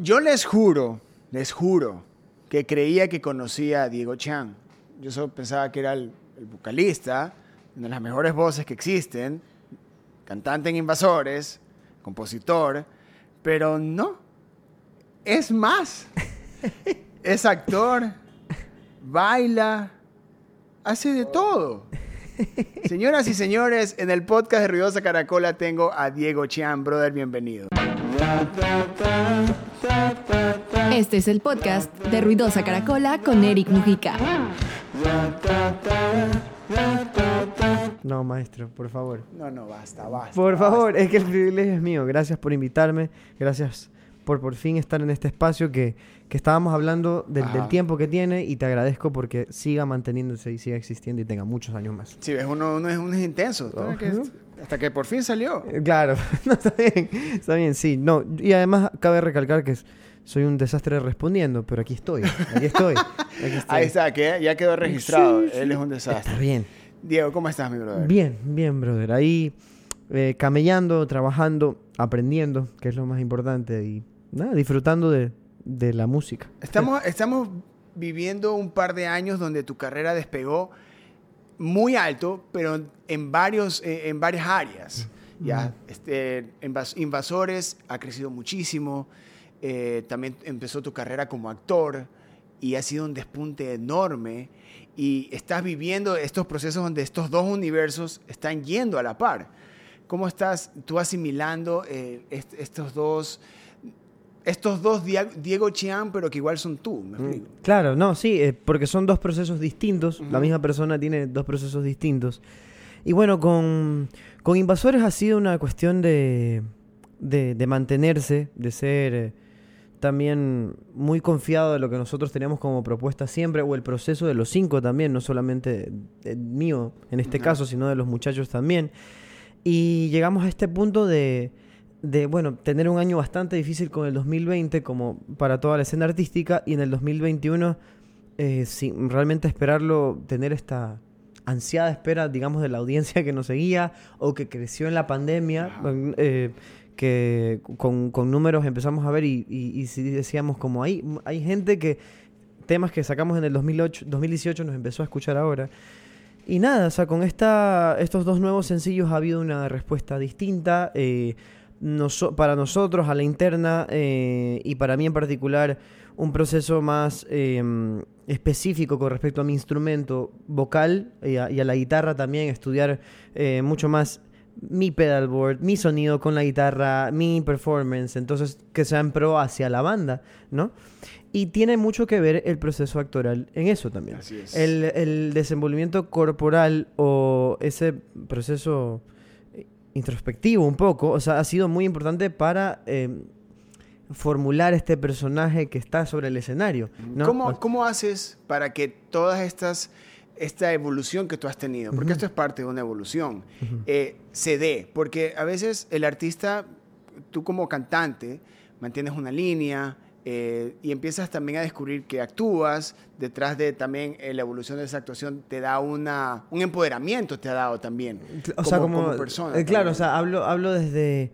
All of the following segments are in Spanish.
Yo les juro, les juro, que creía que conocía a Diego Chan. Yo solo pensaba que era el, el vocalista, una de las mejores voces que existen, cantante en Invasores, compositor, pero no. Es más. es actor, baila, hace de todo. Señoras y señores, en el podcast de Ruidosa Caracola tengo a Diego Chan, brother, bienvenido. Este es el podcast de Ruidosa Caracola con Eric Mujica. No, maestro, por favor. No, no, basta, basta. Por basta. favor, es que el privilegio es mío. Gracias por invitarme. Gracias por por fin estar en este espacio que, que estábamos hablando del, tiempo que tiene y te agradezco porque siga manteniéndose y siga existiendo y tenga muchos años más. Sí, ves, uno, uno es, uno es intenso. Hasta que por fin salió. Eh, Claro, no, está bien, está bien, sí. No, y además cabe recalcar que soy un desastre respondiendo, pero aquí estoy, aquí estoy. aquí estoy. Ahí está, que ya quedó registrado. Sí, sí. Él es un desastre. Está bien. Diego, ¿cómo estás, mi brother? Bien, bien, brother. Ahí eh, camellando, trabajando, aprendiendo, que es lo más importante, y nada, disfrutando de, de la música. Estamos, estamos viviendo un par de años donde tu carrera despegó muy alto, pero en, varios, eh, en varias áreas. Ya, este, Invas- Invasores ha crecido muchísimo. eh, también empezó tu carrera como actor y ha sido un despunte enorme. Y estás viviendo estos procesos donde estos dos universos están yendo a la par. ¿Cómo estás tú asimilando eh, est- estos dos, estos dos Diego Chian, pero que igual son tú? ¿me explico? Claro, no, sí, eh, porque son dos procesos distintos. La Ujú. misma persona tiene dos procesos distintos. Y bueno, con, con Invasores ha sido una cuestión de, de, de mantenerse, de ser eh, también muy confiado de lo que nosotros teníamos como propuesta siempre, o el proceso de los cinco también, no solamente mío en este caso, sino de los muchachos también. Y llegamos a este punto de, de, bueno, tener un año bastante difícil con el 2020 como para toda la escena artística y en el 2021 eh, sin realmente esperarlo, tener esta ansiada espera, digamos, de la audiencia que nos seguía o que creció en la pandemia, eh, que con, con números empezamos a ver y, y, decíamos como hay, hay gente que temas que sacamos en el 2008, 2018 nos empezó a escuchar ahora. Y nada, o sea, con esta, estos dos nuevos sencillos ha habido una respuesta distinta. eh, para nosotros, a la interna, eh, y para mí en particular, un proceso más eh, específico con respecto a mi instrumento vocal y a, y a la guitarra también, estudiar eh, mucho más mi pedalboard, mi sonido con la guitarra, mi performance, entonces que sea en pro hacia la banda, ¿no? Y tiene mucho que ver el proceso actoral en eso también. Así es. El, el desenvolvimiento corporal o ese proceso eh, introspectivo un poco, o sea, ha sido muy importante para eh, formular este personaje que está sobre el escenario. ¿no? ¿Cómo, ¿Cómo haces para que todas estas, esta evolución que tú has tenido, porque esto es parte de una evolución, eh, se dé? Porque a veces el artista, tú como cantante, mantienes una línea eh, y empiezas también a descubrir que actúas, detrás de también eh, la evolución de esa actuación te da una, un empoderamiento, te ha dado también. o sea, como, como persona. eh, claro, también. o sea, hablo, hablo desde...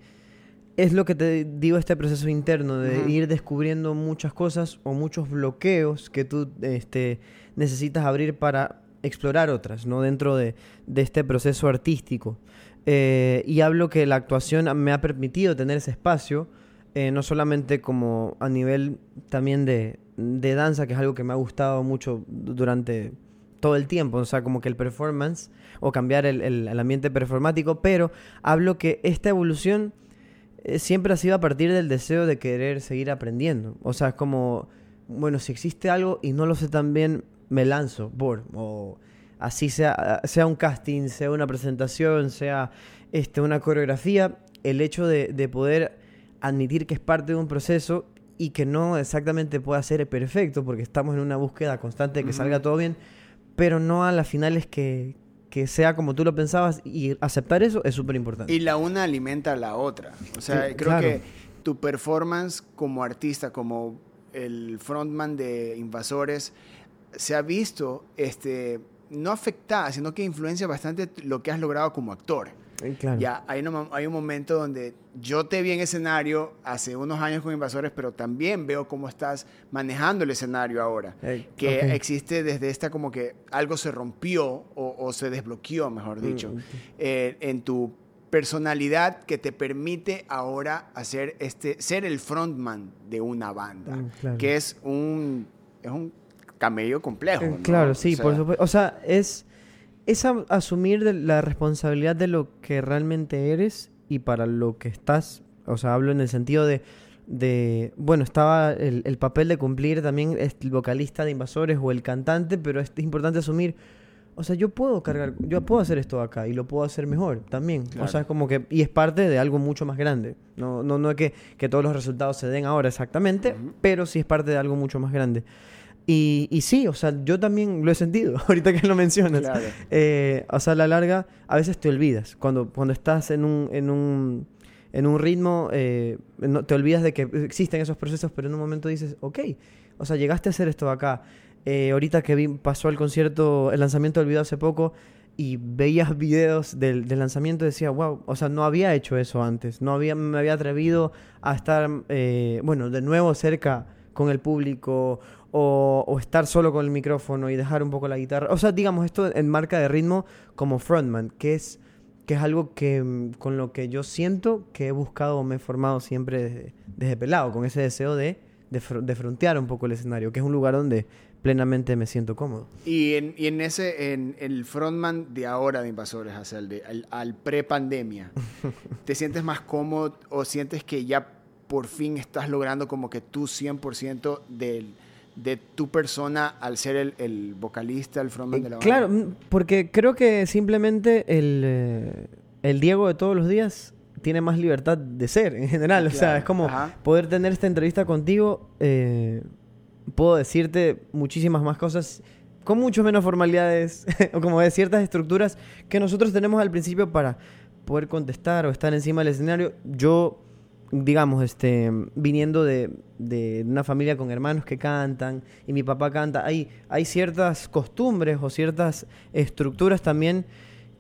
Es lo que te digo, este proceso interno de ir descubriendo muchas cosas o muchos bloqueos que tú este, necesitas abrir para explorar otras, ¿no? Dentro de, de este proceso artístico. Y hablo que la actuación me ha permitido tener ese espacio, eh, no solamente como a nivel también de, de danza, que es algo que me ha gustado mucho du- durante todo el tiempo, o sea, como que el performance o cambiar el, el- el ambiente performático, pero hablo que esta evolución eh, siempre ha sido a partir del deseo de querer seguir aprendiendo. O sea, es como, bueno, si existe algo y no lo sé tan bien, me lanzo por, o así sea, sea un casting, sea una presentación, sea este, una coreografía, el hecho de, de poder admitir que es parte de un proceso y que no exactamente pueda ser perfecto, porque estamos en una búsqueda constante de que salga todo bien, pero no a la final es que, que sea como tú lo pensabas y aceptar eso es súper importante. Y la una alimenta a la otra. O sea, Sí, creo claro. que tu performance como artista, como el frontman de Invasores, se ha visto este, no afectada, sino que influencia bastante lo que has logrado como actor. Claro. Ya hay, un, hay un momento donde yo te vi en escenario hace unos años con Invasores, pero también veo cómo estás manejando el escenario ahora. Eh, que ok. existe desde esta como que algo se rompió o, o se desbloqueó, mejor dicho, Mm, ok. eh, en tu personalidad que te permite ahora hacer este, ser el frontman de una banda, Mm, claro. que es un, es un camello complejo. Eh, ¿no? Claro, sí, O por sea, supuesto. O sea, es, es a- asumir de la responsabilidad de lo que realmente eres y para lo que estás. O sea, hablo en el sentido de, de bueno, estaba el, el papel de cumplir también el vocalista de Invasores o el cantante, pero es importante asumir, o sea, yo puedo cargar, yo puedo hacer esto acá y lo puedo hacer mejor también. Claro. O sea, es como que, y es parte de algo mucho más grande. No, no, no es que, que todos los resultados se den ahora exactamente, pero sí es parte de algo mucho más grande. Y, y sí, o sea, yo también lo he sentido, ahorita que lo mencionas. Claro. Eh, o sea, a la larga, a veces te olvidas. Cuando, cuando estás en un, en un, en un ritmo, eh, no- te olvidas de que existen esos procesos, pero en un momento dices, ok, o sea, llegaste a hacer esto acá. Eh, ahorita que vi, pasó el concierto, el lanzamiento del video hace poco, y veías videos del, del lanzamiento, decía, wow, o sea, no había hecho eso antes, no había, me había atrevido a estar, eh, bueno, de nuevo cerca con el público o, o estar solo con el micrófono y dejar un poco la guitarra. O sea, digamos, esto en marca de ritmo como frontman, que es, que es algo que mm, con lo que yo siento que he buscado o me he formado siempre desde, desde pelado, con ese deseo de, de, de frontear un poco el escenario, que es un lugar donde plenamente me siento cómodo. Y en, y en ese, en el frontman de ahora de Invasores, sea, el de, al, al pre-pandemia, ¿te sientes más cómodo o sientes que ya por fin estás logrando como que tú 100% del, de tu persona al ser el, el vocalista, el frontman de la banda? Claro, mm, porque creo que simplemente el, eh, el Diego de todos los días tiene más libertad de ser en general. O sea, es como ajá. poder tener esta entrevista contigo. eh, puedo decirte muchísimas más cosas con mucho menos formalidades o como de ciertas estructuras que nosotros tenemos al principio para poder contestar o estar encima del escenario. Yo, digamos, este, viniendo de, de una familia con hermanos que cantan y mi papá canta, hay, hay ciertas costumbres o ciertas estructuras también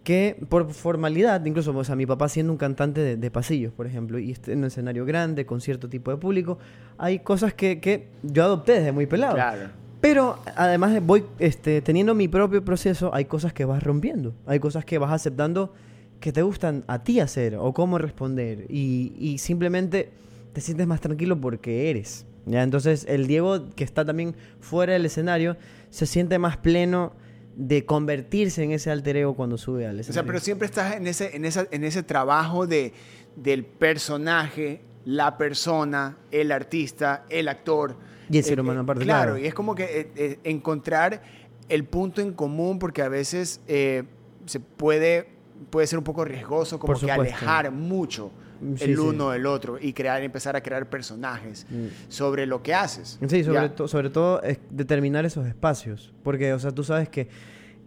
que por formalidad, incluso o sea, mi papá siendo un cantante de, de pasillos, por ejemplo, y en un escenario grande, con cierto tipo de público, hay cosas que, que yo adopté desde muy pelado. Claro. Pero además de voy este, teniendo mi propio proceso, hay cosas que vas rompiendo, hay cosas que vas aceptando que te gustan a ti hacer o cómo responder y, y simplemente te sientes más tranquilo porque eres. ¿ya? Entonces el Diego que está también fuera del escenario se siente más pleno de convertirse en ese alter ego cuando sube al O escenario. sea, pero siempre estás en ese, en esa, en ese trabajo de, del personaje, la persona, el artista, el actor. Y el ser Eh, humano eh, aparte, Claro, claro. y es como que eh, eh, encontrar el punto en común, porque a veces eh, se puede, puede ser un poco riesgoso, como que alejar mucho Mm, sí, el sí. uno del otro y crear, empezar a crear personajes Mm. sobre lo que haces. Sí, sobre, Ya. to- sobre todo es determinar esos espacios. Porque, o sea, tú sabes que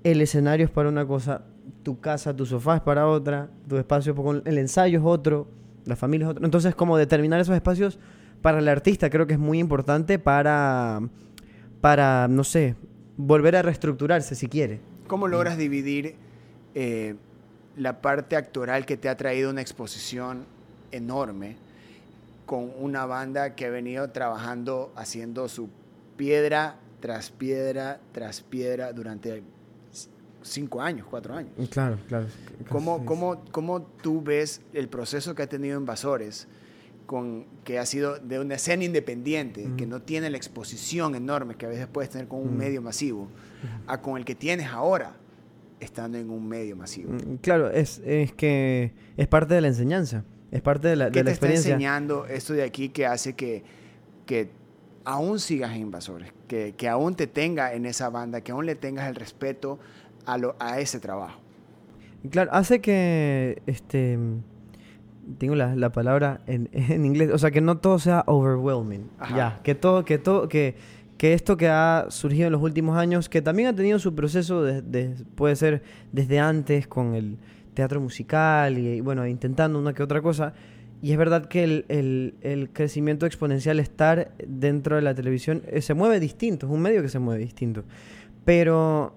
el escenario es para una cosa, tu casa, tu sofá es para otra, tu espacio, con- el ensayo es otro, la familia es otro. Entonces, como determinar esos espacios para el artista creo que es muy importante para, para no sé, volver a reestructurarse si quiere. ¿Cómo logras dividir eh, la parte actoral que te ha traído una exposición enorme con una banda que ha venido trabajando haciendo su piedra tras piedra tras piedra durante cinco años, cuatro años? Claro, claro. ¿Cómo, cómo, cómo tú ves el proceso que ha tenido Invasores, con, que ha sido de una escena independiente, que no tiene la exposición enorme que a veces puedes tener con un Mm. medio masivo, a con el que tienes ahora, estando en un medio masivo? Mm, Claro, es, es que es parte de la enseñanza, es parte de la, ¿Qué de la te está experiencia. enseñando esto de aquí que hace que, que aún sigas en Invasores, que, que aún te tenga en esa banda, que aún le tengas el respeto a, lo, a ese trabajo? Claro, hace que este tengo la, la palabra en, en inglés, o sea que no todo sea overwhelming. Ajá. Ya, que todo, que todo, que, que esto que ha surgido en los últimos años, que también ha tenido su proceso de, de- puede ser desde antes con el teatro musical y, y, bueno, intentando una que otra cosa. Y es verdad que el, el- el crecimiento exponencial, estar dentro de la televisión, eh, se mueve distinto, es un medio que se mueve distinto. Pero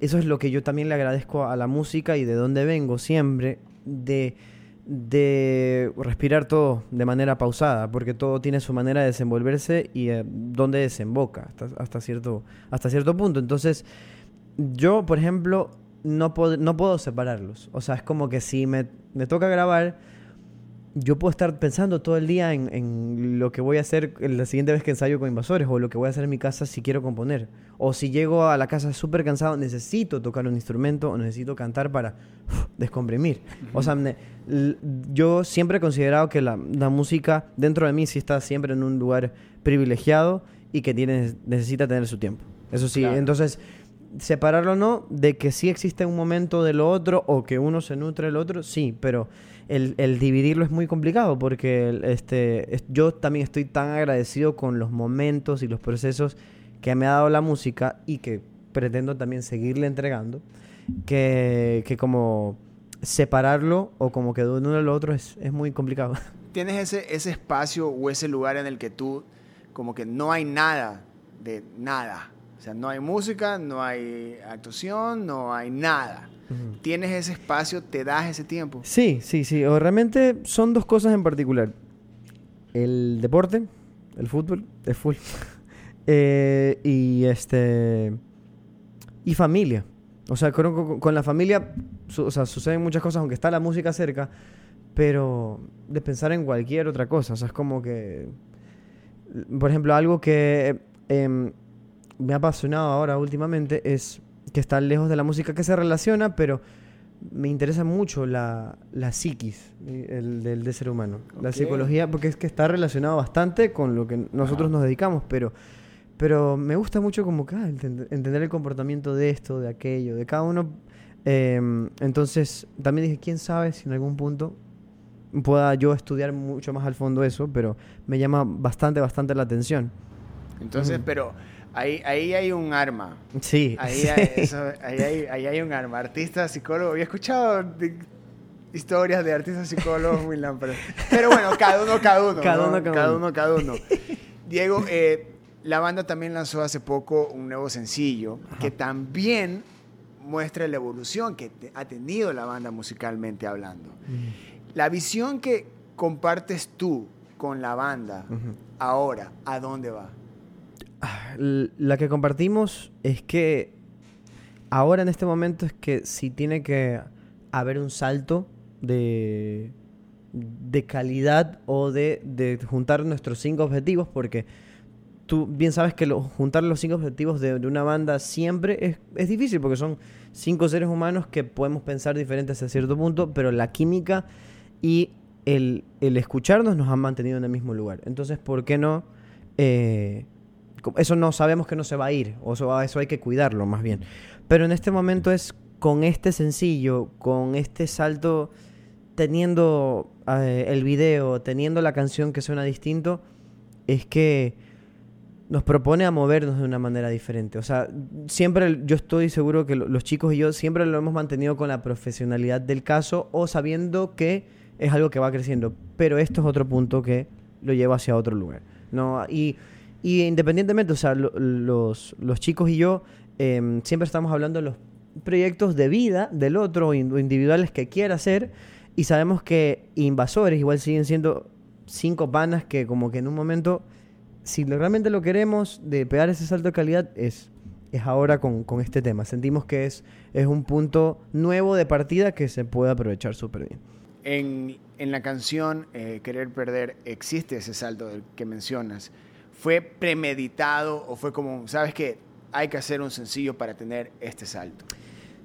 eso es lo que yo también le agradezco a la música y de dónde vengo siempre, de, de respirar todo de manera pausada, porque todo tiene su manera de desenvolverse y eh, dónde desemboca hasta, hasta, cierto, hasta cierto punto. Entonces, yo, por ejemplo, no, puedo no puedo separarlos. O sea, es como que si me, me toca grabar yo puedo estar pensando todo el día en, lo que voy a hacer la siguiente vez que ensayo con invasores o lo que voy a hacer en mi casa si quiero componer. O si llego a la casa súper cansado, necesito tocar un instrumento o necesito cantar para descomprimir. O sea, yo siempre he considerado que la, música dentro de mí sí está siempre en un lugar privilegiado y que tiene, necesita tener su tiempo. Eso sí, entonces separarlo no de que sí existe un momento de lo otro o que uno se nutre del otro, sí, pero el, dividirlo es muy complicado porque este, yo también estoy tan agradecido con los momentos y los procesos que me ha dado la música y que pretendo también seguirle entregando, que, como separarlo o como que de uno al otro es, es muy complicado. ¿Tienes ese, ese espacio o ese lugar en el que tú como que no hay nada de nada? O sea, no hay música, no hay actuación, no hay nada tienes ese espacio, te das ese tiempo. Sí, sí, sí. O realmente son dos cosas en particular. El deporte, el fútbol, es full. Eh, y este. Y familia. O sea, con, con la familia o sea, suceden muchas cosas, aunque está la música cerca, pero de pensar en cualquier otra cosa. O sea, es como que. Por ejemplo, algo que em, me ha apasionado ahora últimamente es que está lejos de la música que se relaciona, pero me interesa mucho la, la psiquis el, del, ser humano. La psicología, porque es que está relacionado bastante con lo que nosotros nos dedicamos, pero, pero me gusta mucho como que ah, entender el comportamiento de esto, de aquello, de cada uno. Em, entonces, también dije, quién sabe si en algún punto pueda yo estudiar mucho más al fondo eso, pero me llama bastante, bastante la atención. Entonces, pero Ahí, ahí hay un arma. Sí. Ahí, Hay, ahí, hay, un arma. Artista, psicólogo. Había escuchado historias de artistas psicólogos muy lámparas. Pero bueno, cada uno, cada uno. Cada, uno, cada, uno, cada uno. Diego, eh, la banda también lanzó hace poco un nuevo sencillo que también muestra la evolución que ha tenido la banda musicalmente hablando. La visión que compartes tú con la banda ahora, ¿a dónde va? La que compartimos es que ahora en este momento es que si tiene que haber un salto de, de calidad o de, juntar nuestros cinco objetivos, porque tú bien sabes que juntar los cinco objetivos de, una banda siempre es, difícil, porque son cinco seres humanos que podemos pensar diferentes a cierto punto, pero la química y el, escucharnos nos han mantenido en el mismo lugar. Entonces, ¿por qué no? Eh, eso no sabemos que no se va a ir, o eso, eso hay que cuidarlo más bien. Pero en este momento es con este sencillo, con este salto, teniendo eh, el video, teniendo la canción que suena distinto, es que nos propone a movernos de una manera diferente. O sea, siempre yo estoy seguro que los chicos y yo siempre lo hemos mantenido con la profesionalidad del caso o sabiendo que es algo que va creciendo. Pero esto es otro punto que lo lleva hacia otro lugar. ¿no? Y y independientemente, o sea, los, los, chicos y yo em, siempre estamos hablando de los proyectos de vida del otro o individuales que quiera hacer y sabemos que invasores igual siguen siendo cinco panas que como que en un momento, si realmente lo queremos de pegar ese salto de calidad, es, es ahora con, con este tema. Sentimos que es, es un punto nuevo de partida que se puede aprovechar súper bien. En, en, la canción eh, Querer Perder existe ese salto que mencionas. ¿Fue premeditado o fue como, sabes que hay que hacer un sencillo para tener este salto?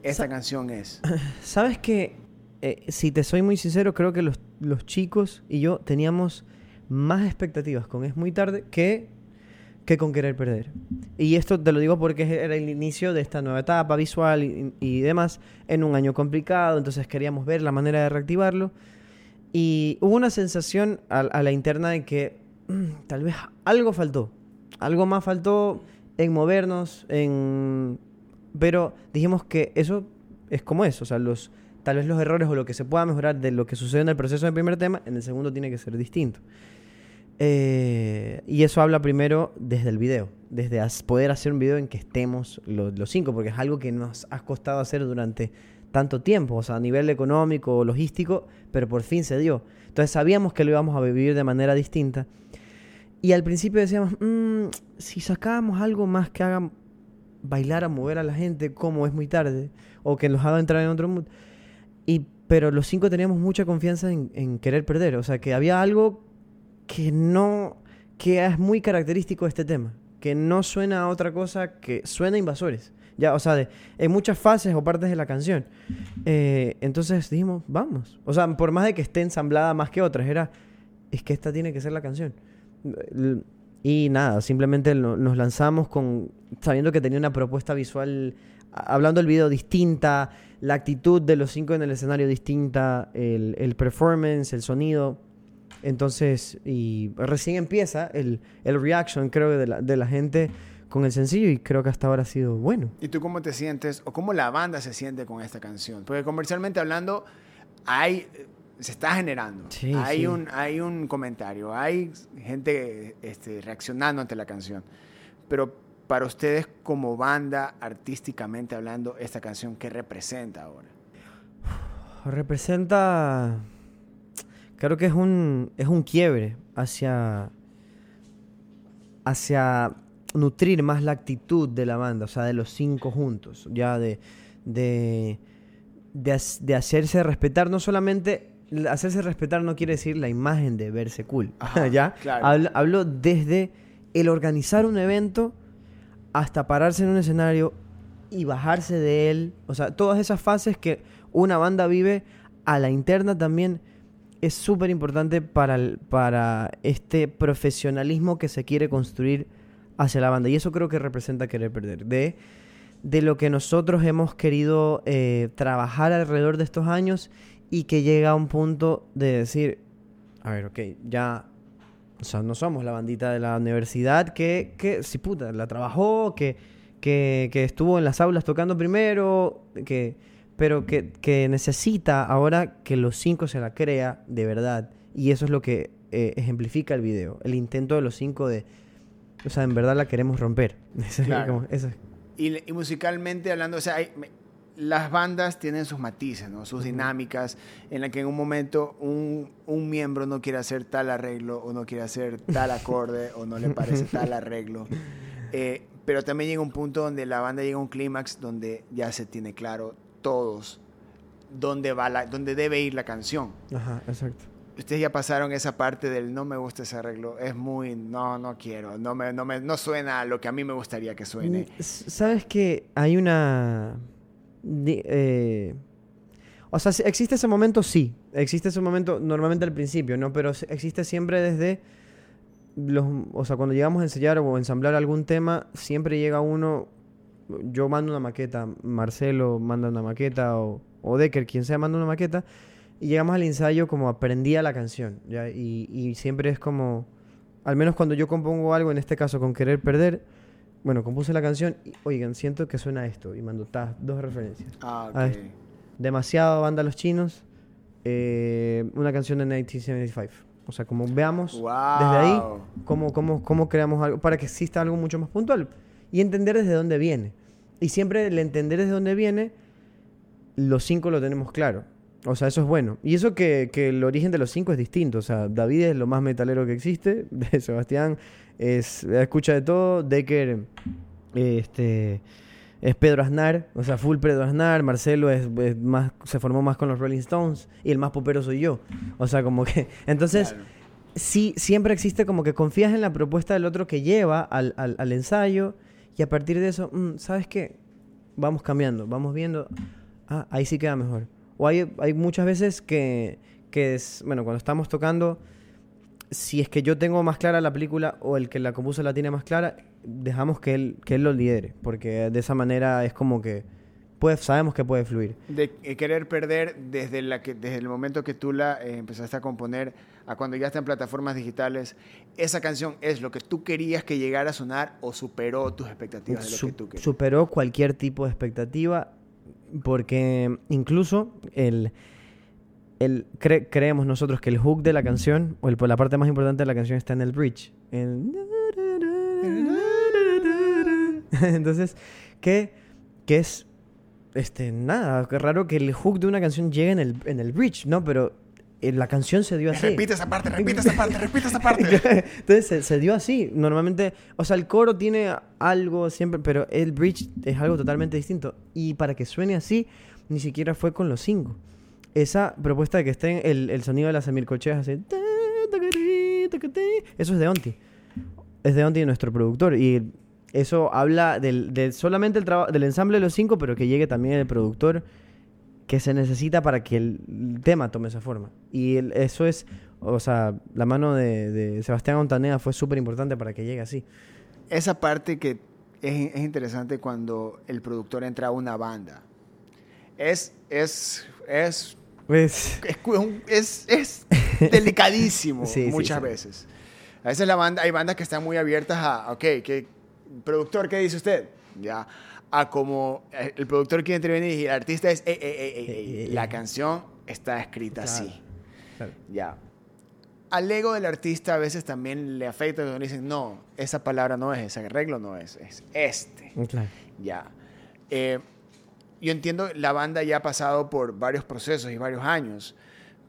Esta canción es. Sabes que, eh, si te soy muy sincero, creo que los, los, chicos y yo teníamos más expectativas con Es Muy Tarde que, que con Querer Perder. Y esto te lo digo porque era el inicio de esta nueva etapa visual y, demás, en un año complicado, entonces queríamos ver la manera de reactivarlo. Y hubo una sensación a la interna de que tal vez algo faltó. Algo más faltó en movernos, en... Pero dijimos que eso es como es, o sea, los, tal vez los errores o lo que se pueda mejorar de lo que sucede en el proceso del primer tema, en el segundo tiene que ser distinto. Eh, y eso habla primero desde el video, desde poder hacer un video en que estemos los, los, cinco, porque es algo que nos ha costado hacer durante tanto tiempo, o sea, a nivel económico, logístico, pero por fin se dio. Entonces sabíamos que lo íbamos a vivir de manera distinta. Y al principio decíamos, "Mm, si sacábamos algo más que haga bailar a mover a la gente, como es muy tarde, o que los haga entrar en otro mood. Y, pero los cinco teníamos mucha confianza en, querer perder, o sea, que había algo que no, que es muy característico de este tema, que no suena a otra cosa que suena a invasores. Ya, o sea, de, en muchas fases o partes de la canción. Eh, entonces dijimos, vamos. O sea, por más de que esté ensamblada más que otras, era, es que esta tiene que ser la canción. Y nada, simplemente nos lanzamos con, sabiendo que tenía una propuesta visual, hablando del video distinta, la actitud de los cinco en el escenario distinta, el, el performance, el sonido. Entonces, y recién empieza el, el reaction, creo, de la, de la gente con el sencillo y creo que hasta ahora ha sido bueno. ¿Y tú cómo te sientes o cómo la banda se siente con esta canción? Porque comercialmente hablando, hay, se está generando. Sí, hay, sí. Un, hay un comentario, hay gente este, reaccionando ante la canción. Pero para ustedes como banda, artísticamente hablando, esta canción, ¿qué representa ahora? Representa, creo que es un, es un quiebre hacia, hacia nutrir más la actitud de la banda, o sea, de los cinco juntos, ya de, de, de hacerse respetar, no solamente, hacerse respetar no quiere decir la imagen de verse cool, Ajá, ¿ya? claro. Hablo, hablo desde el organizar un evento hasta pararse en un escenario y bajarse de él. O sea, todas esas fases que una banda vive a la interna también es súper importante para, el- para este profesionalismo que se quiere construir hacia la banda. Y eso creo que representa querer perder. De, de lo que nosotros hemos querido eh, trabajar alrededor de estos años y que llega a un punto de decir, a ver, ok, ya o sea, no somos la bandita de la universidad que, que sí, puta, la trabajó, que, que, que estuvo en las aulas tocando primero, que, pero que, que necesita ahora que los cinco se la crea de verdad. Y eso es lo que eh, ejemplifica el video. El intento de los cinco de, o sea, en verdad la queremos romper. Claro. eso es- Y, y musicalmente hablando, o sea, hay- me- las bandas tienen sus matices, ¿no? sus dinámicas, en la que en un momento un, un miembro no quiere hacer tal arreglo o no quiere hacer tal acorde o no le parece tal arreglo. Eh, pero también llega un punto donde la banda llega a un clímax donde ya se tiene claro todos dónde, va la, dónde debe ir la canción. Ajá, exacto. Ustedes ya pasaron esa parte del no me gusta ese arreglo, es muy, no, no quiero, no, me, no, me, no suena a lo que a mí me gustaría que suene. ¿Sabes que hay una... eh, o sea, existe ese momento, sí. Existe ese momento normalmente al principio, ¿no? Pero existe siempre desde... Los, o sea, cuando llegamos a ensayar o ensamblar algún tema, siempre llega uno... Yo mando una maqueta, Marcelo manda una maqueta o, o Decker, quien sea, manda una maqueta. Y llegamos al ensayo como aprendí a la canción, y siempre es como... Al menos cuando yo compongo algo, en este caso con Querer Perder, bueno, compuse la canción y, oigan, siento que suena esto. Y mando tas, dos referencias. Ah, ok. Ah, es- Demasiado banda Los Chinos, eh, una canción de 1975. O sea, como veamos desde ahí cómo, cómo, cómo creamos algo, para que exista algo mucho más puntual. Y entender desde dónde viene. Y siempre el entender desde dónde viene, los cinco lo tenemos claro. O sea, eso es bueno. Y eso que, que el origen de los cinco es distinto. O sea, David es lo más metalero que existe. De Sebastián es, escucha de todo. Decker este, es Pedro Aznar. O sea, full Pedro Aznar. Marcelo es, es más, se formó más con los Rolling Stones. Y el más popero soy yo. O sea, como que... Entonces Claro. sí, siempre existe como que confías en la propuesta del otro que lleva al, al- al ensayo y a partir de eso, mm, ¿sabes qué? Vamos cambiando, vamos viendo, ah, ahí sí queda mejor. O hay, hay muchas veces que, que es, bueno, cuando estamos tocando, si es que yo tengo más clara la película o el que la compuso la tiene más clara, dejamos que él, que él lo lidere, porque de esa manera es como que puede, sabemos que puede fluir. De eh, querer perder desde, la que, desde el momento que tú la eh, empezaste a componer a cuando ya está en plataformas digitales, esa canción es lo que tú querías que llegara a sonar o superó tus expectativas de lo Su- que tú querías. superó cualquier tipo de expectativa porque incluso el, el cre- creemos nosotros que el hook de la canción o la parte más importante de la canción está en el bridge entonces que, que es este, nada, raro que el hook de una canción llegue en el, en el bridge, ¿no? Pero la canción se dio así. Repite esa parte, repite esa parte, repite esa parte. Entonces se, se dio así. Normalmente, o sea, el coro tiene algo siempre, pero el bridge es algo totalmente distinto. Y para que suene así, ni siquiera fue con los cinco. Esa propuesta de que esté el, el sonido de las semilcocheas así. Eso es de Onti. Es de Onti, nuestro productor. Y eso habla del, del solamente el del ensamble de los cinco, pero que llegue también el productor que se necesita para que el tema tome esa forma. Y el- eso es, o sea, la mano de, de Sebastián Ontaneda fue súper importante para que llegue así. Esa parte que es, es interesante cuando el productor entra a una banda. Es, es, es, es, cu- es, es delicadísimo Sí, sí, muchas sí. veces. A veces la banda, hay bandas que están muy abiertas a, ok, ¿qué, productor, ¿qué dice usted? Ya, a como eh, el productor quiere intervenir y el artista es, "Ey, ey, ey, ey, ey, Ey, ey, la canción está escrita Claro. así. claro. Ya. Al ego del artista a veces también le afecta cuando dicen, no, esa palabra no es, ese arreglo no es, es este. Claro. Ya. Eh, yo entiendo, la banda ya ha pasado por varios procesos y varios años,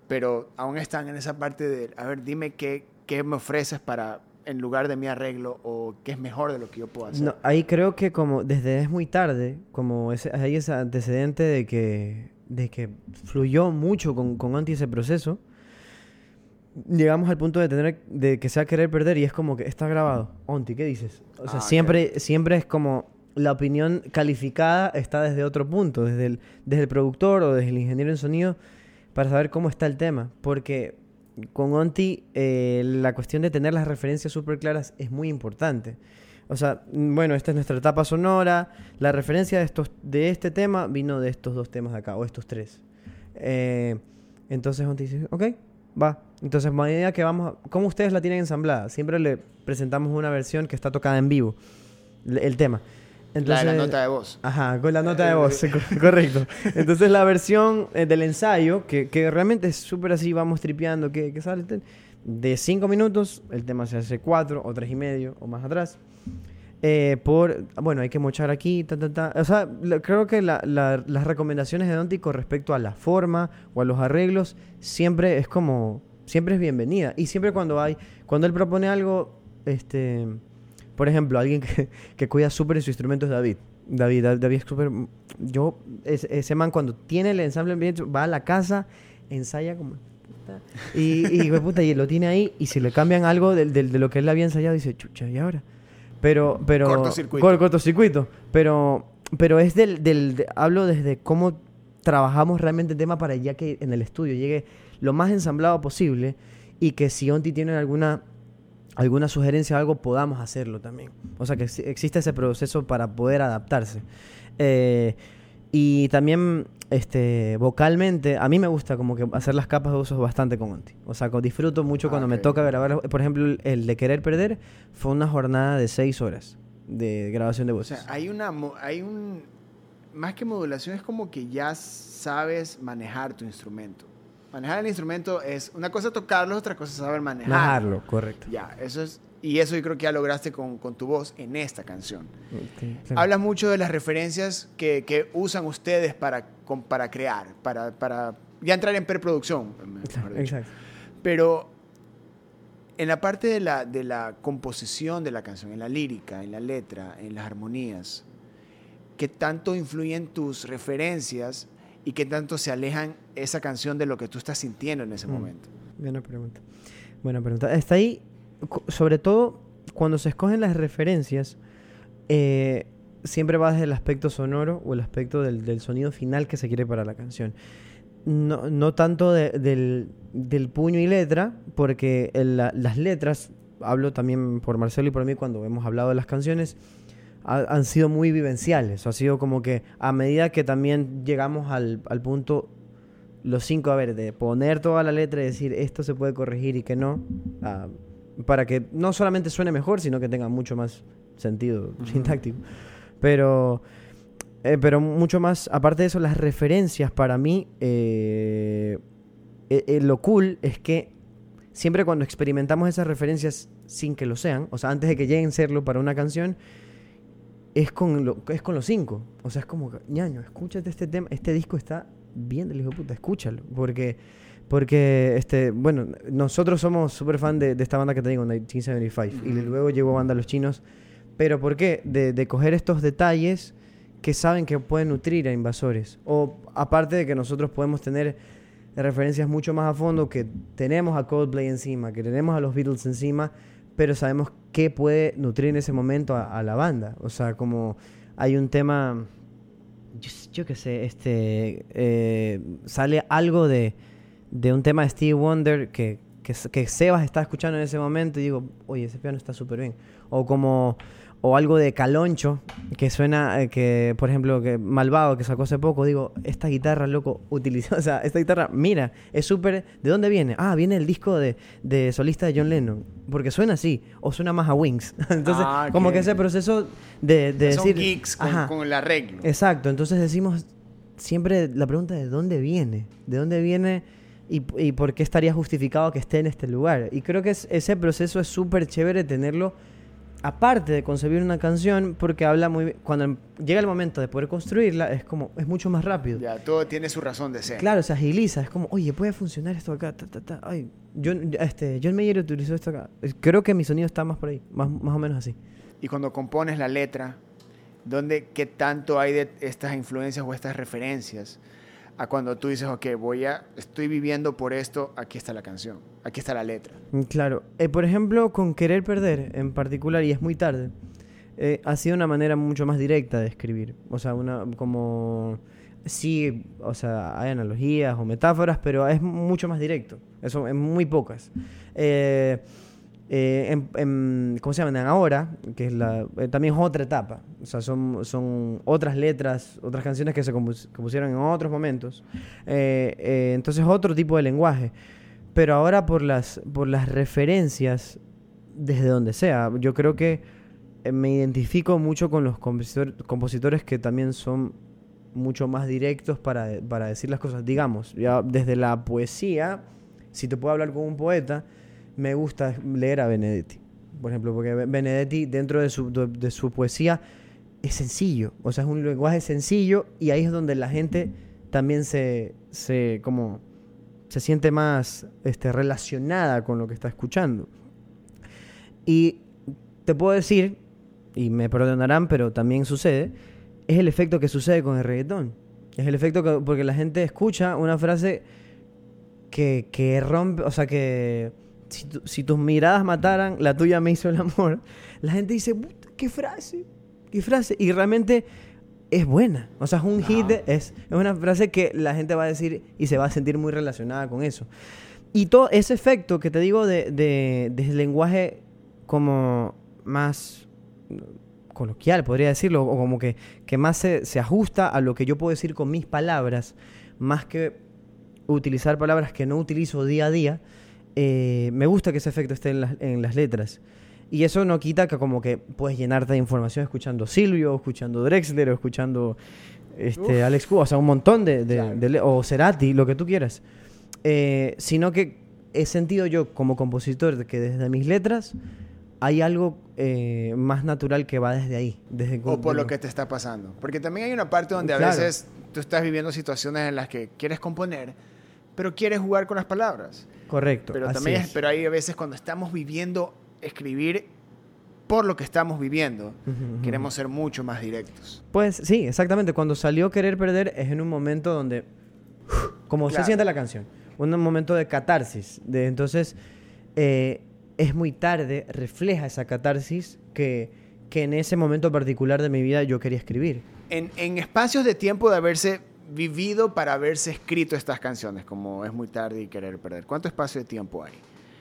pero aún están en esa parte de, a ver, dime qué, qué me ofreces para, en lugar de mi arreglo, o qué es mejor de lo que yo puedo hacer. No, ahí creo que como desde es muy tarde, como ese, hay ese antecedente de que, de que fluyó mucho con, con Onti ese proceso, llegamos al punto de tener de que sea querer perder y es como que está grabado. Onti, ¿qué dices? O sea, Ah, siempre, siempre es como la opinión calificada está desde otro punto, desde el, desde el productor o desde el ingeniero en sonido, para saber cómo está el tema. Porque con Onti eh, la cuestión de tener las referencias súper claras es muy importante. O sea, bueno, esta es nuestra etapa sonora. La referencia de, estos, de este tema vino de estos dos temas de acá, o estos tres. Eh, entonces Onti dice, ok, va. Entonces, medida que vamos, a- ¿cómo ustedes la tienen ensamblada? Siempre le presentamos una versión que está tocada en vivo, el, el tema. la de la nota de voz. Ajá, con la nota de voz, co- correcto. Entonces la versión eh, del ensayo, que, que realmente es súper así, vamos tripeando, que, que sale de cinco minutos, el tema se hace cuatro o tres y medio o más atrás. Eh, por, bueno, hay que mochar aquí, ta, ta, ta. O sea, creo que la- la- las recomendaciones de Donti con respecto a la forma o a los arreglos siempre es como, siempre es bienvenida. Y siempre cuando hay, cuando él propone algo, este, por ejemplo, alguien que, que cuida súper su instrumento es David. David, Da- David es súper, yo, ese, ese man cuando tiene el ensamble bien hecho, va a la casa, ensaya como... Y, y, de puta, y lo tiene ahí, y si le cambian algo del- de, lo que él había ensayado, dice, chucha, ¿y ahora? Pero, pero... Cortocircuito. Cor- cortocircuito. Pero, pero es del, del de- hablo desde cómo trabajamos realmente el tema para ya que en el estudio llegue lo más ensamblado posible y que si Onti tiene alguna alguna sugerencia o algo podamos hacerlo también. O sea que ex- existe ese proceso para poder adaptarse. Eh, y también este vocalmente a mí me gusta como que hacer las capas de usos bastante con Onti. O sea, disfruto mucho Ah, cuando me toca grabar, por ejemplo, el, de querer perder fue una jornada de seis horas de grabación de O voces. sea, hay una, hay un, más que modulación, es como que ya sabes manejar tu instrumento. Manejar el instrumento es, una cosa tocarlo, otra cosa saber manejarlo. Manejarlo, correcto. Ya, eso es, y eso yo creo que ya lograste con, con tu voz en esta canción. Claro. Hablas mucho de las referencias que, que usan ustedes para, con- para crear, para, para ya entrar en preproducción. mejor Claro, dicho. Exacto. Pero en la parte de la, de la composición de la canción, en la lírica, en la letra, en las armonías, ¿qué tanto influyen tus referencias y qué tanto se alejan esa canción de lo que tú estás sintiendo en ese Mm. momento? Buena pregunta. Buena pregunta. Está ahí, sobre todo cuando se escogen las referencias, eh, siempre va desde el aspecto sonoro o el aspecto del, del sonido final que se quiere para la canción. No, no tanto de- del, del puño y letra, porque el- la- las letras, hablo también por Marcelo y por mí cuando hemos hablado de las canciones, ha- han sido muy vivenciales. Ha sido como que a medida que también llegamos al, al punto, los cinco, a ver, de poner toda la letra y decir esto se puede corregir y que no, ah, para que no solamente suene mejor, sino que tenga mucho más sentido sintáctico. Pero, eh, pero mucho más, aparte de eso, las referencias para mí, eh, eh, lo cool es que siempre cuando experimentamos esas referencias sin que lo sean, o sea, antes de que lleguen a serlo para una canción, es con, lo, es con los cinco. O sea, es como, ñaño, escúchate este tema, este disco está bien del hijo de puta, escúchalo. Porque, porque este, bueno, nosotros somos súper fan de, de esta banda que te digo, 1975. Y luego llegó banda Los Chinos. Pero ¿por qué? De, de coger estos detalles que saben que pueden nutrir a invasores. O aparte de que nosotros podemos tener referencias mucho más a fondo, que tenemos a Coldplay encima, que tenemos a los Beatles encima, pero sabemos qué puede nutrir en ese momento a, la banda. O sea, como hay un tema, yo, qué sé, este, eh, sale algo de, de un tema de Stevie Wonder que, que, que Sebas está escuchando en ese momento y digo, oye, ese piano está súper bien. O como o algo de Caloncho, que suena, eh, que por ejemplo, que Malvado, que sacó hace poco, digo, esta guitarra, loco, utilizó, o sea, esta guitarra, mira, es súper, ¿de dónde viene? Ah, viene el disco de, de solista de John Lennon, porque suena así, o suena más a Wings. Entonces, Ah, como que ese proceso de, de Son decir... geeks con, Ajá. con el arreglo. Exacto, entonces decimos siempre la pregunta de dónde viene, de dónde viene y, y por qué estaría justificado que esté en este lugar. Y creo que es- ese proceso es súper chévere tenerlo aparte de concebir una canción porque habla muy bien- cuando llega el momento de poder construirla es como es mucho más rápido. Ya, todo tiene su razón de ser. Claro, se agiliza, es como, oye, puede funcionar esto acá, ta, ta, ta. Ay, John, este, John Mayer utilizó esto acá. Creo que mi sonido está más por ahí, más, más o menos así. Y cuando compones la letra, ¿dónde, ¿qué tanto hay de estas influencias o estas referencias? A cuando tú dices, ok, voy a, estoy viviendo por esto, aquí está la canción, aquí está la letra. Mm, Claro. Eh, por ejemplo, con Querer Perder en particular, y es muy tarde, eh, ha sido una manera mucho más directa de escribir. O sea, una como... Sí, o sea, hay analogías o metáforas, pero es mucho más directo. Eso, en muy pocas. Eh, eh, en, en- ¿Cómo se llaman? Ahora, que es la, eh, también es otra etapa. O sea, son, son otras letras, otras canciones que se compus- compusieron en otros momentos. Eh, eh, entonces, otro tipo de lenguaje. Pero ahora por las, por las referencias, desde donde sea, yo creo que me identifico mucho con los compositor- compositores que también son mucho más directos para, para decir las cosas. Digamos, ya desde la poesía, si te puedo hablar con un poeta, me gusta leer a Benedetti. Por ejemplo, porque Be- Benedetti dentro de su, de su poesía es sencillo. O sea, es un lenguaje sencillo y ahí es donde la gente también se, se como se siente más este, relacionada con lo que está escuchando. Y te puedo decir, y me perdonarán, pero también sucede, es el efecto que sucede con el reggaetón. Es el efecto que, porque la gente escucha una frase que, que rompe, o sea, que si, tu- si tus miradas mataran, la tuya me hizo el amor. La gente dice, "Puta, ¿qué frase? ¿Qué frase? Y realmente es buena. O sea, es un hit, es, es una frase que la gente va a decir y se va a sentir muy relacionada con eso. Y todo ese efecto que te digo de, de, del lenguaje como más coloquial, podría decirlo, o como que, que más se, se ajusta a lo que yo puedo decir con mis palabras, más que utilizar palabras que no utilizo día a día, eh, me gusta que ese efecto esté en las, en las letras. Y eso no quita que como que puedes llenarte de información escuchando Silvio, escuchando Drexler, o escuchando este, Alex Cuba, o sea, un montón de, de- Claro. de le- o Cerati, lo que tú quieras. Eh, sino que he sentido yo como compositor que desde mis letras hay algo eh, más natural que va desde ahí. Desde O por de lo que te está pasando. Porque también hay una parte donde a Claro. veces tú estás viviendo situaciones en las que quieres componer, pero quieres jugar con las palabras. Correcto. Pero también es- pero hay a veces cuando estamos viviendo, escribir por lo que estamos viviendo, queremos ser mucho más directos. Pues sí, exactamente. Cuando salió Querer Perder es en un momento donde, como se siente la canción, un momento de catarsis. De, entonces, eh, es muy tarde, refleja esa catarsis que, que en ese momento particular de mi vida yo quería escribir. En, en espacios de tiempo de haberse vivido para haberse escrito estas canciones, como Es muy tarde y Querer Perder, ¿cuánto espacio de tiempo hay?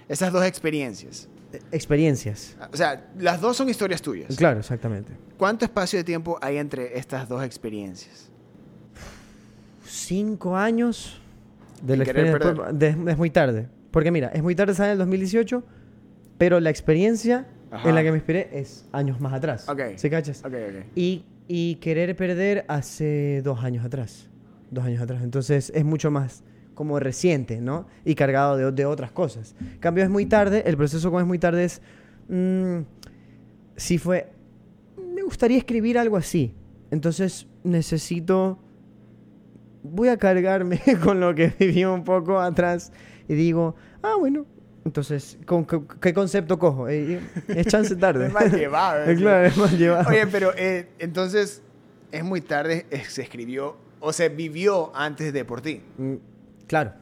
Esas dos experiencias. Eh, Experiencias. O sea, las dos son historias tuyas. Claro, exactamente. ¿Cuánto espacio de tiempo hay entre estas dos experiencias? Cinco años de la experiencia. De- es muy tarde. Porque mira, es muy tarde, sale en el 2018, pero la experiencia Ajá. en la que me inspiré es años más atrás. Ok. ¿Sí cachas? Ok, ok. Y, y querer perder hace dos años atrás. Dos años atrás. Entonces es mucho más como reciente, ¿no? Y cargado de, de otras cosas. En Cambio es muy tarde. El proceso como es muy tarde es... mm, sí fue... Me gustaría escribir algo así. Entonces necesito... Voy a cargarme con lo que viví un poco atrás y digo, ah, bueno. Entonces, ¿con qué, qué concepto cojo? Eh, es chance tarde. Es mal llevado. Eh, claro, es mal llevado. Oye, pero eh, entonces, es muy tarde, se escribió, o se vivió antes de por ti. Mm, Claro,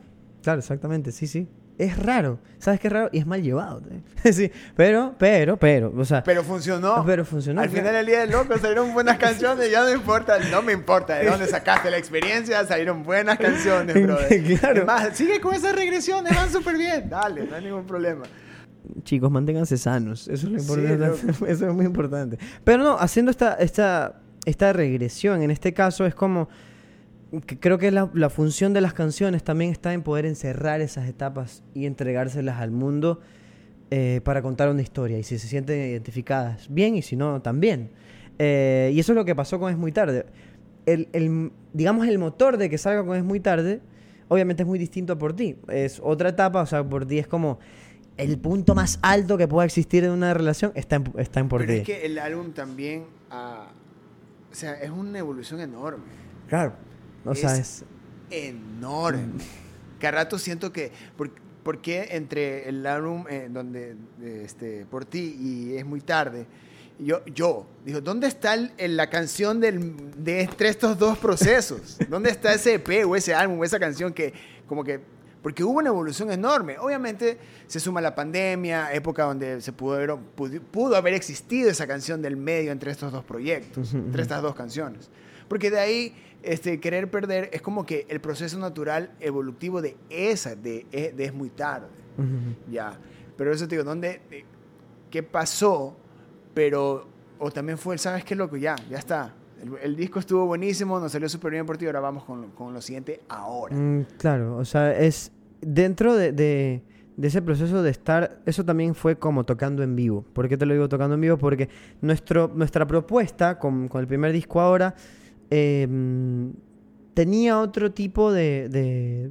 claro, exactamente, sí, sí. Es raro, ¿sabes qué es raro? Y es mal llevado. ¿eh? sí, pero, pero, pero, o sea, Pero funcionó. Pero funcionó, Al claro. final del día del loco salieron buenas canciones, ya no importa, no me importa de dónde sacaste la experiencia, salieron buenas canciones, brother. Claro. Es más, sigue con esas regresiones, van súper bien. Dale, no hay ningún problema. chicos, manténganse sanos. Eso es lo Sí, importante. Eso es muy importante. Pero no, haciendo esta, esta, esta regresión, en este caso, es como. Que creo que la, la función de las canciones también está en poder encerrar esas etapas y entregárselas al mundo eh, para contar una historia. Y si se sienten identificadas, bien, y si no, también. Eh, y eso es lo que pasó con Es Muy Tarde. El, el- digamos, el motor de que salga con Es Muy Tarde, obviamente es muy distinto a por ti. Es otra etapa, o sea, por ti es como el punto más alto que pueda existir en una relación está en, está en por Pero ti. es que el álbum también, ah, o sea, es una evolución enorme. Claro. O sea, Es- es. enorme. Cada rato siento que. ¿Por, por qué entre el álbum eh, donde de, este, por ti y es muy tarde? Yo, yo digo, ¿dónde está el- el- la canción del, de entre estos dos procesos? ¿Dónde está ese EP o ese álbum o esa canción que, como que, porque hubo una evolución enorme. Obviamente se suma la pandemia, época donde se pudo haber, pudo, pudo haber existido esa canción del medio entre estos dos proyectos, entre estas dos canciones. Porque de ahí, este, querer perder es como que el proceso natural evolutivo de esa, de, de es muy tarde. Ujú. Ya. Pero eso te digo, ¿dónde, eh, ¿qué pasó? Pero, o también fue, ¿sabes qué loco? Ya, ya está. El, el disco estuvo buenísimo, nos salió súper bien por ti, ahora vamos con, con lo siguiente ahora. Mm, claro, o sea, es dentro de, de- de ese proceso de estar, eso también fue como tocando en vivo. ¿Por qué te lo digo tocando en vivo? Porque nuestro, nuestra propuesta con, con el primer disco ahora eh, tenía otro tipo de, de-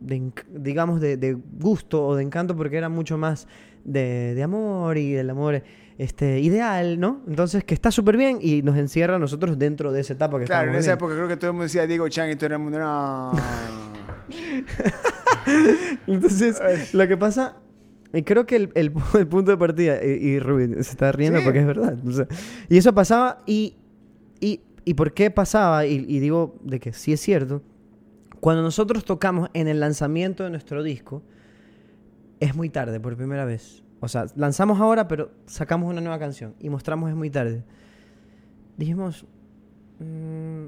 de digamos, de, de gusto o de encanto porque era mucho más de, amor y del amor este, ideal, ¿no? Entonces, que está súper bien y nos encierra a nosotros dentro de esa etapa que Claro, en esa viviendo. época creo que todo el mundo decía Diego Chan y todo el mundo no. Entonces, lo que pasa, y creo que el, el el punto de partida, y, y Rubén se está riendo Sí. porque es verdad. o sea, y eso pasaba, y, y, por qué pasaba, y, y digo de que sí es cierto, cuando nosotros tocamos en el lanzamiento de nuestro disco, es muy tarde por primera vez. O sea, lanzamos ahora, pero sacamos una nueva canción y mostramos es muy tarde. Dijimos, mm,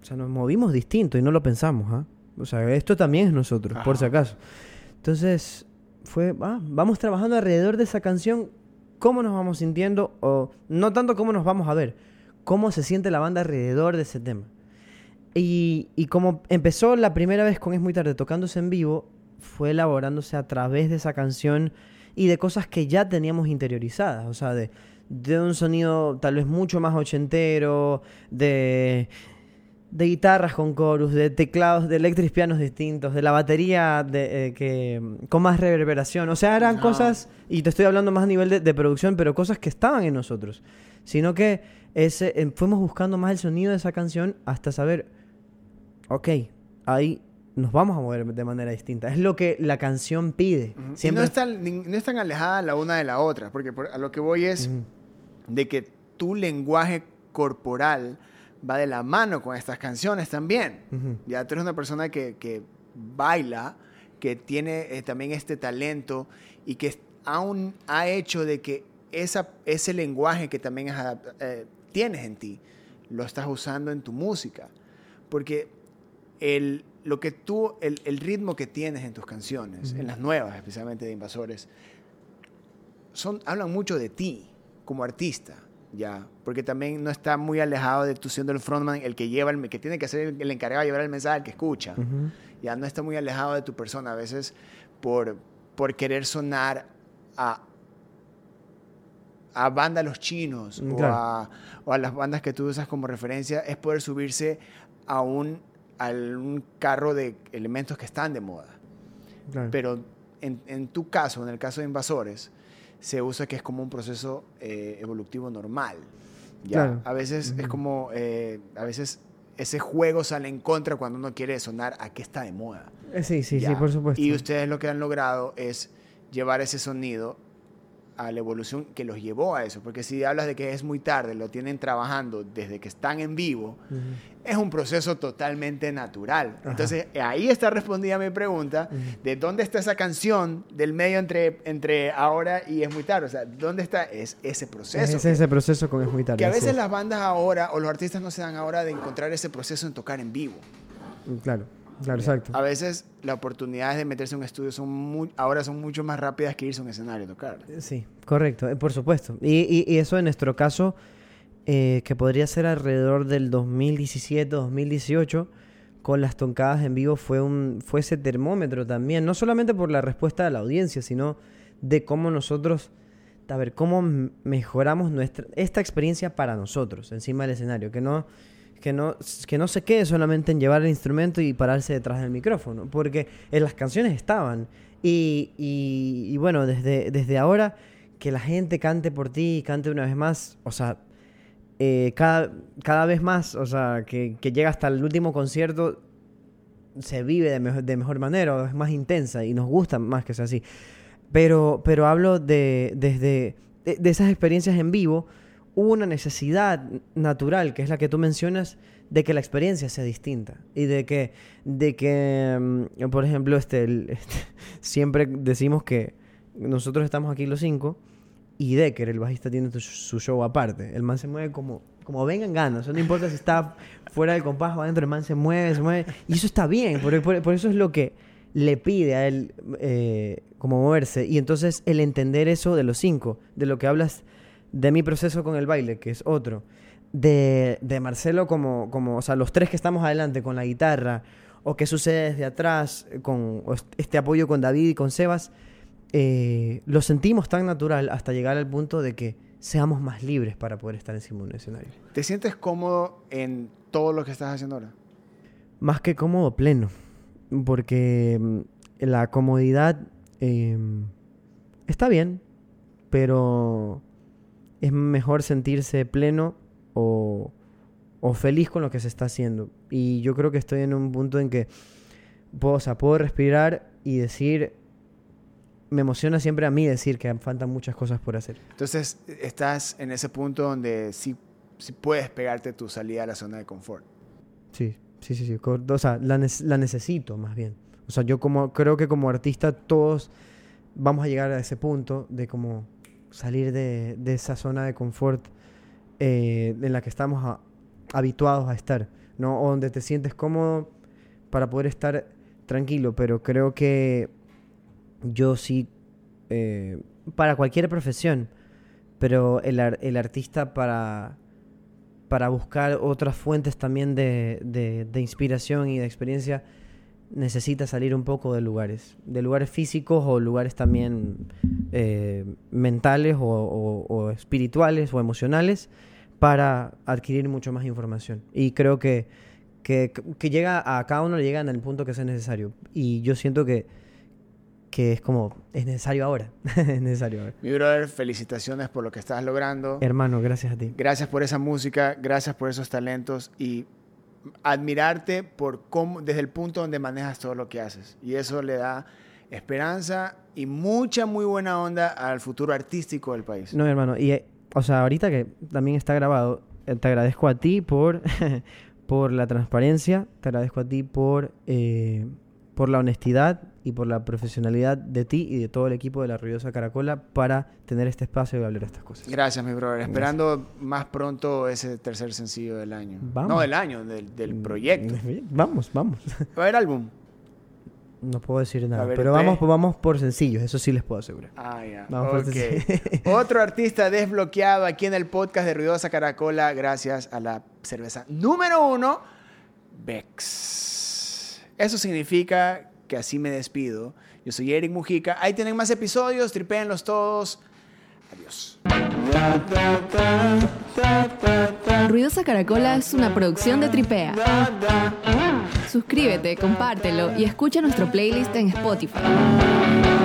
o sea, nos movimos distinto y no lo pensamos, ¿ah? O sea, esto también es nosotros, por si Ajá. acaso. Entonces, fue, ah, vamos trabajando alrededor de esa canción, cómo nos vamos sintiendo, o no tanto cómo nos vamos a ver, cómo se siente la banda alrededor de ese tema. Y, y como empezó la primera vez con Es Muy Tarde tocándose en vivo, fue elaborándose a través de esa canción y de cosas que ya teníamos interiorizadas, o sea, de, de un sonido tal vez mucho más ochentero, de, de guitarras con chorus, de teclados, de electric pianos distintos, de la batería de, eh, que, con más reverberación, o sea, eran cosas, y te estoy hablando más a nivel de, de producción, pero cosas que estaban en nosotros, sino que ese, eh, fuimos buscando más el sonido de esa canción hasta saber, ok, ahí nos vamos a mover de manera distinta. Es lo que la canción pide. Siempre no es, tan, ni- no es tan alejada la una de la otra, porque por- a lo que voy es de que tu lenguaje corporal va de la mano con estas canciones también. Ya tú eres una persona que, que baila, que tiene eh, también este talento y que aún ha hecho de que esa, ese lenguaje que también es eh, tienes en ti, lo estás usando en tu música. Porque el, lo que tú, el, el ritmo que tienes en tus canciones, en las nuevas especialmente de Invasores, son, hablan mucho de ti como artista, ya, porque también no está muy alejado de tú siendo el frontman, el que lleva, el que tiene que ser el encargado de llevar el mensaje al que escucha. Ya no está muy alejado de tu persona a veces por, por querer sonar a a bandas los chinos Mm, o, claro. a, o a las bandas que tú usas como referencia es poder subirse a un, a un carro de elementos que están de moda. Claro. Pero en, en tu caso, en el caso de invasores, se usa que es como un proceso eh, evolutivo normal. ¿ya? Claro. A veces es como, eh, a veces ese juego sale en contra cuando uno quiere sonar a qué está de moda. Eh, Sí, sí, sí, por supuesto. Y ustedes lo que han logrado es llevar ese sonido a la evolución que los llevó a eso. Porque si hablas de que es muy tarde, lo tienen trabajando desde que están en vivo, es un proceso totalmente natural. Ajá. Entonces, ahí está respondida mi pregunta de dónde está esa canción del medio entre, entre ahora y es muy tarde. O sea, ¿dónde está? Es ese proceso. Es ese proceso con Es muy tarde. que a veces es. las bandas ahora o los artistas no se dan ahora de encontrar ese proceso en tocar en vivo. Claro, claro, exacto. A veces las oportunidades de meterse en un estudio son muy, ahora son mucho más rápidas que irse a un escenario a tocar. Sí, correcto, eh, por supuesto. Y, y- y eso en nuestro caso, eh, que podría ser alrededor del 2017, 2018, con las toncadas en vivo fue, un, fue ese termómetro también, no solamente por la respuesta de la audiencia, sino de cómo nosotros, a ver, cómo mejoramos nuestra, esta experiencia para nosotros, encima del escenario, que no, que, no, que no se quede solamente en llevar el instrumento y pararse detrás del micrófono, porque en las canciones estaban. Y, y- y bueno, desde, desde ahora que la gente cante por ti, cante una vez más, o sea, eh, cada, cada vez más, o sea, que, que llega hasta el último concierto, se vive de, mejor- de mejor manera, es más intensa y nos gusta más que sea así. Pero, pero hablo de, desde, de, de esas experiencias en vivo, hubo una necesidad natural, que es la que tú mencionas, de que la experiencia sea distinta. Y de que, de que mm, por ejemplo, este, este, siempre decimos que nosotros estamos aquí los cinco y Decker, el bajista, tiene su show aparte. El man se mueve como, como vengan ganas. No importa si está fuera del compás o adentro, el man se mueve, se mueve. Y eso está bien, por- por eso es lo que le pide a él eh, como moverse. Y entonces el entender eso de los cinco, de lo que hablas de mi proceso con el baile, que es otro, de, de Marcelo como, como, o sea, los tres que estamos adelante con la guitarra, o qué sucede desde atrás con este apoyo con David y con Sebas, eh, lo sentimos tan natural hasta llegar al punto de que seamos más libres para poder estar encima de un escenario. ¿Te sientes cómodo en todo lo que estás haciendo ahora? Más que cómodo, pleno. Porque mm, la comodidad eh, está bien, pero es mejor sentirse pleno o, o feliz con lo que se está haciendo. Y yo creo que estoy en un punto en que puedo, o sea, puedo respirar y decir, me emociona siempre a mí decir que faltan muchas cosas por hacer. Entonces, estás en ese punto donde sí, sí puedes pegarte tu salida a la zona de confort. Sí, sí, sí, sí. O sea, la, nece- la necesito más bien. O sea, yo como creo que como artista todos vamos a llegar a ese punto de como salir de, de esa zona de confort eh, en la que estamos habituados a estar, ¿no? O donde te sientes cómodo para poder estar tranquilo, pero creo que yo sí, eh, para cualquier profesión, pero el, el artista para, para buscar otras fuentes también de- de inspiración y de experiencia, necesita salir un poco de lugares, de lugares físicos o lugares también eh, mentales o, o- o espirituales o emocionales para adquirir mucho más información. Y creo que, que, que llega a cada uno le llega en el punto que sea necesario. Y yo siento que, que es como, es necesario ahora, es necesario ahora. Mi brother, felicitaciones por lo que estás logrando. Hermano, gracias a ti. Gracias por esa música, gracias por esos talentos y admirarte por cómo, desde el punto donde manejas todo lo que haces. Y eso le da esperanza y mucha, muy buena onda al futuro artístico del país. No, hermano, y o sea, ahorita que también está grabado, eh, te agradezco a ti por, por la transparencia, te agradezco a ti por, eh, por la honestidad y por la profesionalidad de ti y de todo el equipo de la Ruidosa Caracola para tener este espacio y hablar de estas cosas. Gracias, mi brother. Esperando más pronto ese tercer sencillo del año. Vamos. No del año, del, del proyecto. Vamos, vamos. ¿Va a haber álbum? No puedo decir nada, ver, pero usted. vamos, vamos por sencillos, eso sí les puedo asegurar. Ah, ya. Vamos por Ok. sencillo. Otro artista desbloqueado aquí en el podcast de Ruidosa Caracola gracias a la cerveza número uno, Bex. Eso significa que así me despido. Yo soy Eric Mujica. Ahí tienen más episodios, tripéenlos todos. Adiós. Ruidosa Caracola es una producción de Tripea. Suscríbete, compártelo y escucha nuestro playlist en Spotify.